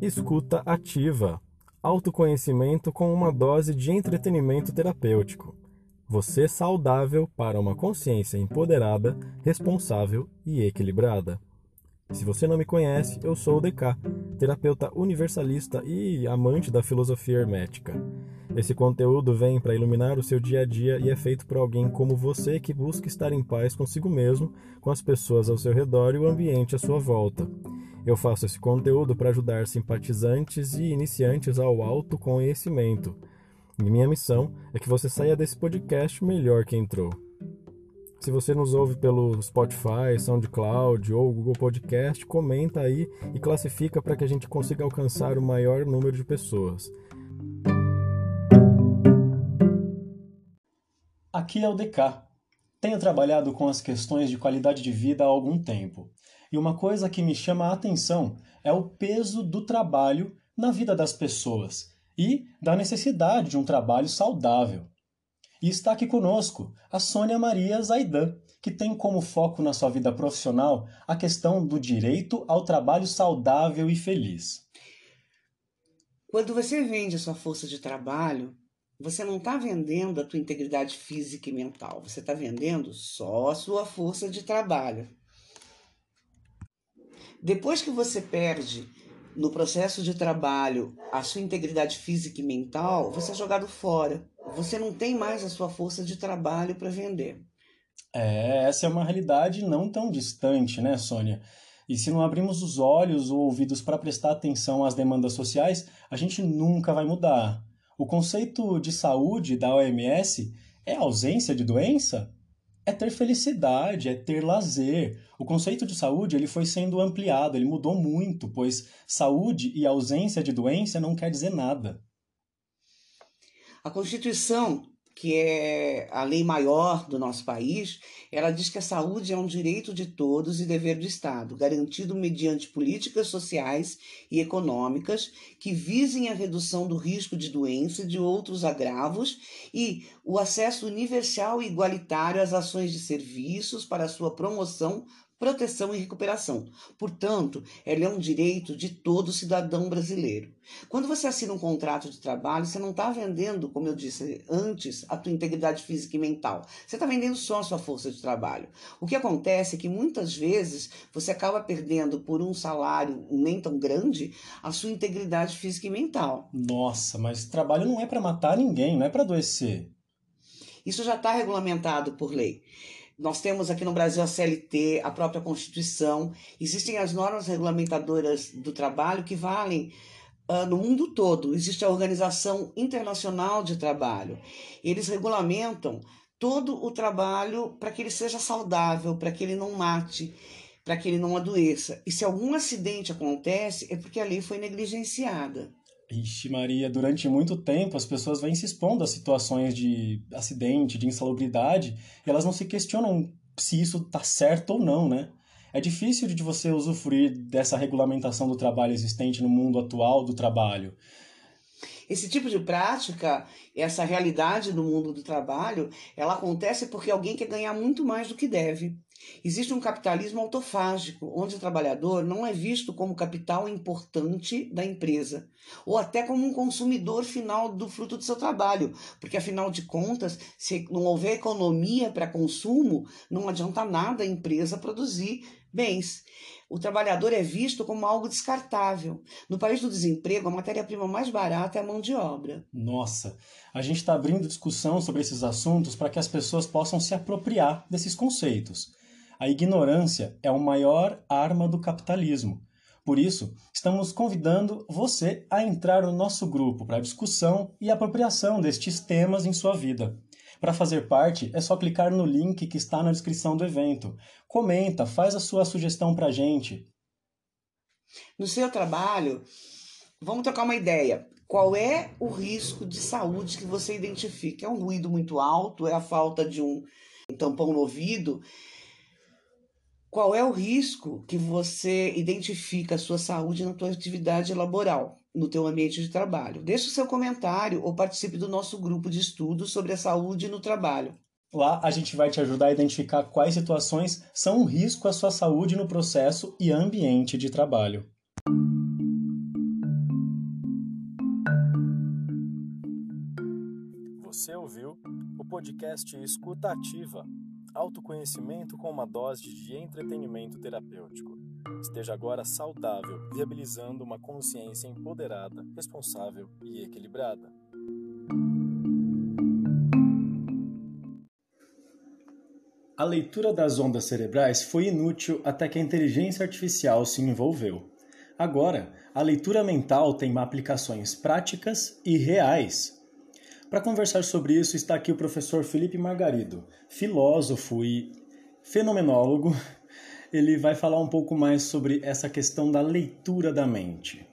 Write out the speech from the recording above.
Escuta ativa. Autoconhecimento com uma dose de entretenimento terapêutico. Você saudável para uma consciência empoderada, responsável e equilibrada. Se você não me conhece, eu sou o DK, terapeuta universalista e amante da filosofia hermética. Esse conteúdo vem para iluminar o seu dia a dia e é feito por alguém como você que busca estar em paz consigo mesmo, com as pessoas ao seu redor e o ambiente à sua volta. Eu faço esse conteúdo para ajudar simpatizantes e iniciantes ao autoconhecimento. E minha missão é que você saia desse podcast melhor que entrou. Se você nos ouve pelo Spotify, SoundCloud ou Google Podcast, comenta aí e classifica para que a gente consiga alcançar o maior número de pessoas. Aqui é o DK. Tenho trabalhado com as questões de qualidade de vida há algum tempo. E uma coisa que me chama a atenção é o peso do trabalho na vida das pessoas e da necessidade de um trabalho saudável. E está aqui conosco a Sônia Maria Zaidan, que tem como foco na sua vida profissional a questão do direito ao trabalho saudável e feliz. Quando você vende a sua força de trabalho, você não está vendendo a tua integridade física e mental, você está vendendo só a sua força de trabalho. Depois que você perde no processo de trabalho a sua integridade física e mental, você é jogado fora. Você não tem mais a sua força de trabalho para vender. É, essa é uma realidade não tão distante, né, Sônia? E se não abrimos os olhos ou ouvidos para prestar atenção às demandas sociais, a gente nunca vai mudar. O conceito de saúde da OMS é ausência de doença? É ter felicidade, é ter lazer. O conceito de saúde ele foi sendo ampliado, ele mudou muito, pois saúde e ausência de doença não quer dizer nada. A Constituição que é a lei maior do nosso país, ela diz que a saúde é um direito de todos e dever do Estado, garantido mediante políticas sociais e econômicas que visem a redução do risco de doença e de outros agravos e o acesso universal e igualitário às ações de serviços para sua promoção, proteção e recuperação. Portanto, ela é um direito de todo cidadão brasileiro. Quando você assina um contrato de trabalho, você não está vendendo, como eu disse antes, a tua integridade física e mental. Você está vendendo só a sua força de trabalho. O que acontece é que muitas vezes você acaba perdendo por um salário nem tão grande a sua integridade física e mental. Nossa, mas trabalho não é para matar ninguém, não é para adoecer. Isso já está regulamentado por lei. Nós temos aqui no Brasil a CLT, a própria Constituição, existem as normas regulamentadoras do trabalho que valem uh, no mundo todo. Existe a Organização Internacional de Trabalho. Eles regulamentam todo o trabalho para que ele seja saudável, para que ele não mate, para que ele não adoeça. E se algum acidente acontece, é porque a lei foi negligenciada. Ixi, Maria, durante muito tempo as pessoas vêm se expondo a situações de acidente, de insalubridade, e elas não se questionam se isso está certo ou não, né? É difícil de você usufruir dessa regulamentação do trabalho existente no mundo atual do trabalho. Esse tipo de prática, essa realidade do mundo do trabalho, ela acontece porque alguém quer ganhar muito mais do que deve. Existe um capitalismo autofágico, onde o trabalhador não é visto como capital importante da empresa, ou até como um consumidor final do fruto do seu trabalho, porque afinal de contas, se não houver economia para consumo, não adianta nada a empresa produzir bens. O trabalhador é visto como algo descartável. No país do desemprego, a matéria-prima mais barata é a mão de obra. Nossa, a gente está abrindo discussão sobre esses assuntos para que as pessoas possam se apropriar desses conceitos. A ignorância é a maior arma do capitalismo. Por isso, estamos convidando você a entrar no nosso grupo para discussão e apropriação destes temas em sua vida. Para fazer parte, é só clicar no link que está na descrição do evento. Comenta, faz a sua sugestão para a gente. No seu trabalho, vamos trocar uma ideia. Qual é o risco de saúde que você identifica? É um ruído muito alto? É a falta de um tampão no ouvido? Qual é o risco que você identifica a sua saúde na tua atividade laboral? no teu ambiente de trabalho. Deixe o seu comentário ou participe do nosso grupo de estudo sobre a saúde no trabalho. Lá a gente vai te ajudar a identificar quais situações são um risco à sua saúde no processo e ambiente de trabalho. Você ouviu o podcast Escuta Ativa, autoconhecimento com uma dose de entretenimento terapêutico. Esteja agora saudável, viabilizando uma consciência empoderada, responsável e equilibrada. A leitura das ondas cerebrais foi inútil até que a inteligência artificial se envolveu. Agora, a leitura mental tem aplicações práticas e reais. Para conversar sobre isso está aqui o professor Felipe Margarido, filósofo e fenomenólogo. Ele vai falar um pouco mais sobre essa questão da leitura da mente.